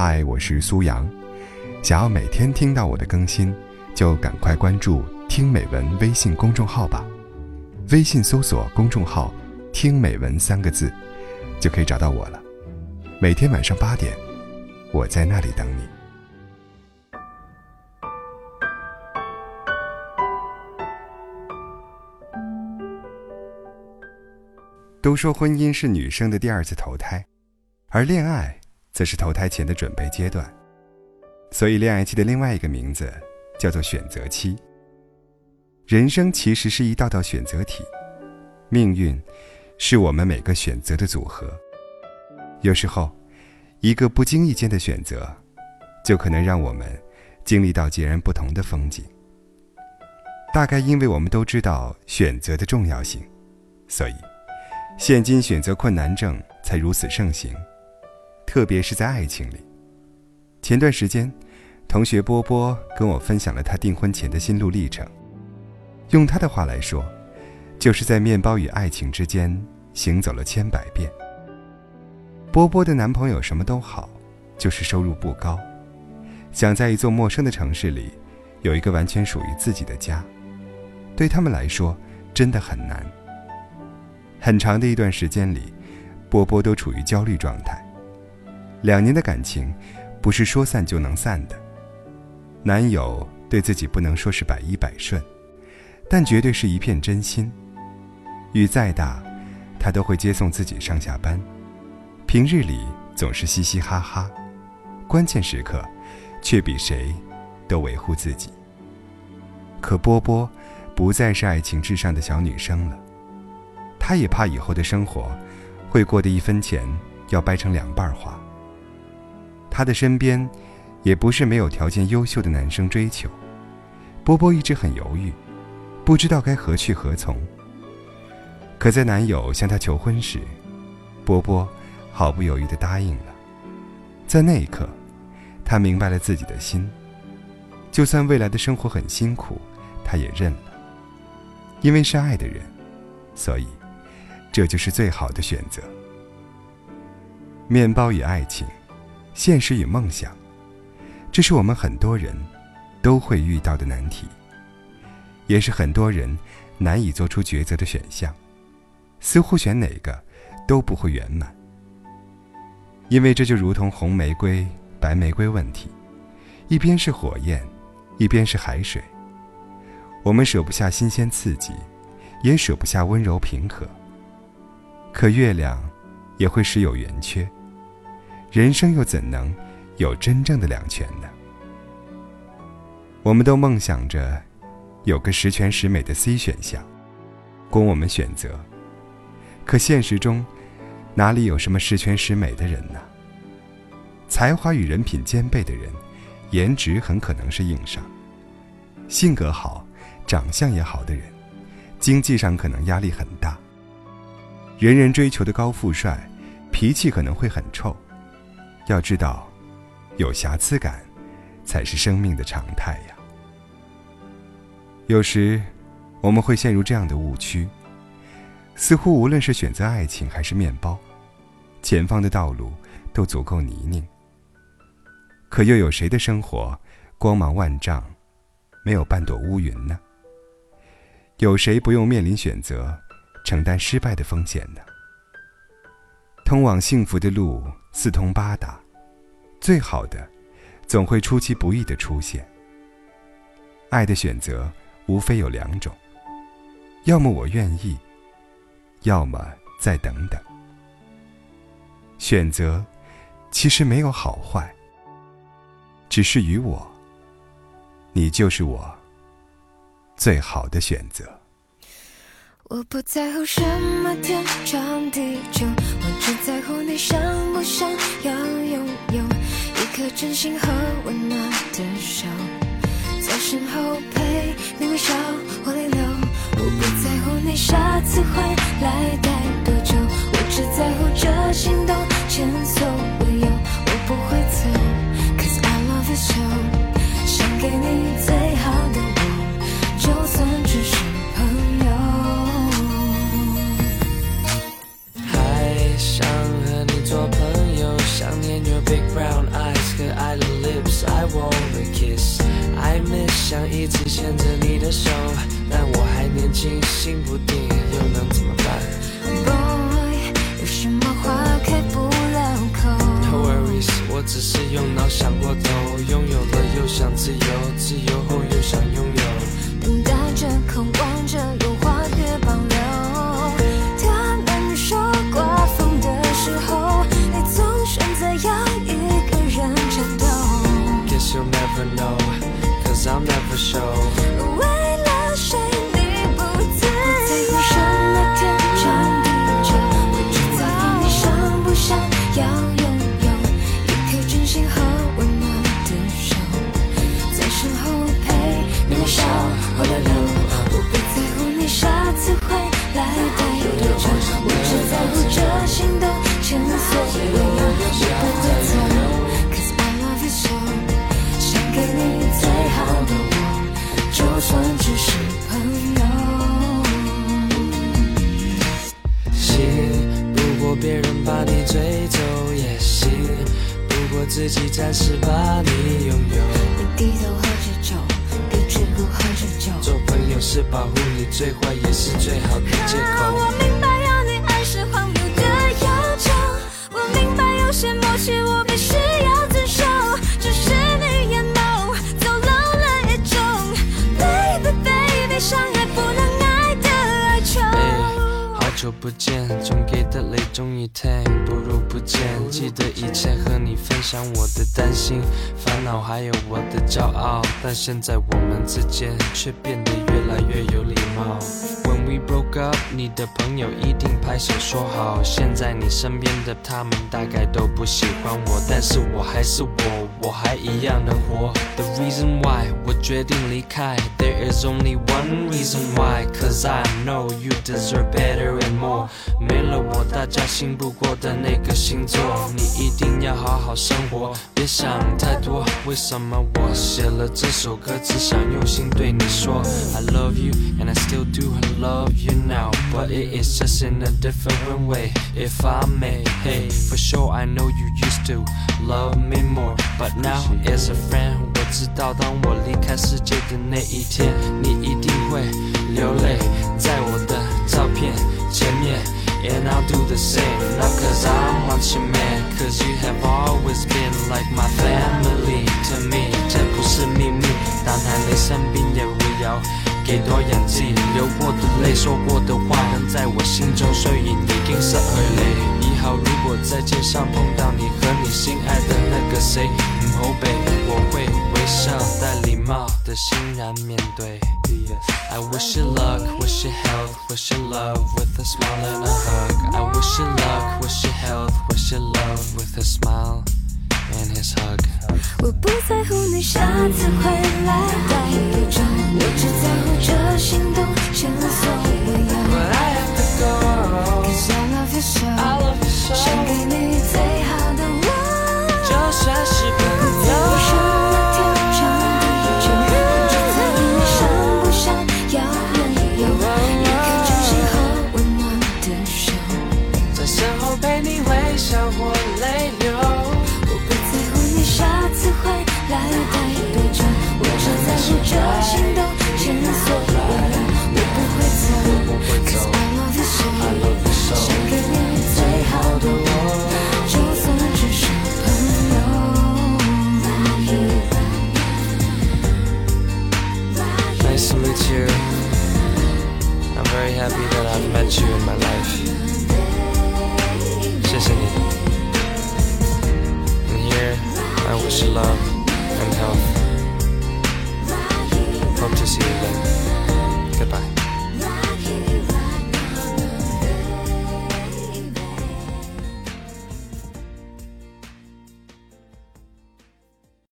嗨，我是苏阳。想要每天听到我的更新，就赶快关注“听美文”微信公众号吧。微信搜索公众号“听美文”三个字，就可以找到我了。每天晚上八点，我在那里等你。都说婚姻是女生的第二次投胎，而恋爱则是投胎前的准备阶段。所以，恋爱期的另外一个名字叫做选择期。人生其实是一道道选择题，命运是我们每个选择的组合。有时候，一个不经意间的选择，就可能让我们经历到截然不同的风景。大概因为我们都知道选择的重要性，所以。现今选择困难症才如此盛行，特别是在爱情里。前段时间，同学波波跟我分享了他订婚前的心路历程。用他的话来说，就是在面包与爱情之间行走了千百遍。波波的男朋友什么都好，就是收入不高，想在一座陌生的城市里有一个完全属于自己的家，对他们来说真的很难。很长的一段时间里，波波都处于焦虑状态。两年的感情，不是说散就能散的。男友对自己不能说是百依百顺，但绝对是一片真心。雨再大，他都会接送自己上下班。平日里总是嘻嘻哈哈，关键时刻，却比谁都维护自己。可波波，不再是爱情至上的小女生了。他也怕以后的生活，会过得一分钱要掰成两半花。她的身边，也不是没有条件优秀的男生追求。波波一直很犹豫，不知道该何去何从。可在男友向她求婚时，波波毫不犹豫地答应了。在那一刻，她明白了自己的心，就算未来的生活很辛苦，她也认了。因为是爱的人，所以。这就是最好的选择。面包与爱情，现实与梦想，这是我们很多人都会遇到的难题，也是很多人难以做出抉择的选项。似乎选哪个都不会圆满，因为这就如同红玫瑰、白玫瑰问题，一边是火焰，一边是海水。我们舍不下新鲜刺激，也舍不下温柔平和。可月亮，也会时有圆缺。人生又怎能有真正的两全呢？我们都梦想着有个十全十美的 C 选项，供我们选择。可现实中，哪里有什么十全十美的人呢？才华与人品兼备的人，颜值很可能是硬伤；性格好、长相也好的人，经济上可能压力很大。人人追求的高富帅，脾气可能会很臭。要知道，有瑕疵感，才是生命的常态呀。有时，我们会陷入这样的误区：似乎无论是选择爱情还是面包，前方的道路都足够泥泞。可又有谁的生活光芒万丈，没有半朵乌云呢？有谁不用面临选择？承担失败的风险呢？通往幸福的路四通八达，最好的总会出其不意的出现。爱的选择无非有两种：要么我愿意，要么再等等。选择其实没有好坏，只是与我，你就是我最好的选择。我不在乎什么天长地久，我只在乎你想不想要拥有一颗真心和温暖的手，在身后陪你微笑或泪流。我不在乎你下次回来待多久，我只在乎这心动前所想一直牵着你的手，但我还年轻，心不定，又能怎么办？Boy，有什么话开不了口？No worries，我只是用脑想过头，拥有了又想自由，自由后又想拥有，自己暂时把你拥有。你低头喝着酒，别只顾喝着酒。做朋友是保护你，最坏也是最好的借口。我明白要你爱是荒谬的要求，我明白有些默契我必须要遵守，只是你眼眸走漏了一种，baby baby，相爱不能爱的哀愁。好久不见，终于，不如不见。记得以前和你分享我的担心、烦恼，还有我的骄傲，但现在我们之间却变得越来越有礼貌。We broke up，你的朋友一定拍手说好。现在你身边的他们大概都不喜欢我，但是我还是我，我还一样能活。The reason why 我决定离开，There is only one reason why，cause I know you deserve better and more。没了我，大家信不过的那个星座，你一定要好好生活，别想太多。为什么我写了这首歌，只想用心对你说，I love you and I still do love you now, but it is just in a different way. If I may, hey, for sure I know you used to love me more, but now as a friend，我知道当我离开世界的那一天，你一定会流泪在我的照片前面。And I'll do the same, not cause I want you man, cause you have always been like my family to me. 这不是秘密，当含泪生病也不要 给多氧气，流过的泪，说过的话，仍在我心中碎影已经失去你。以后如果在街上碰到你和你心爱的那个谁，嗯后背，我会微笑带礼貌的欣然面对。I wish you luck, wish you health, wish you love with a smile and a hug. I wish you luck, wish you health, wish you love with a smile and his hug. 我不在乎你下次回来待多久，我只在 wish you love and health. Hope to see you again. Goodbye.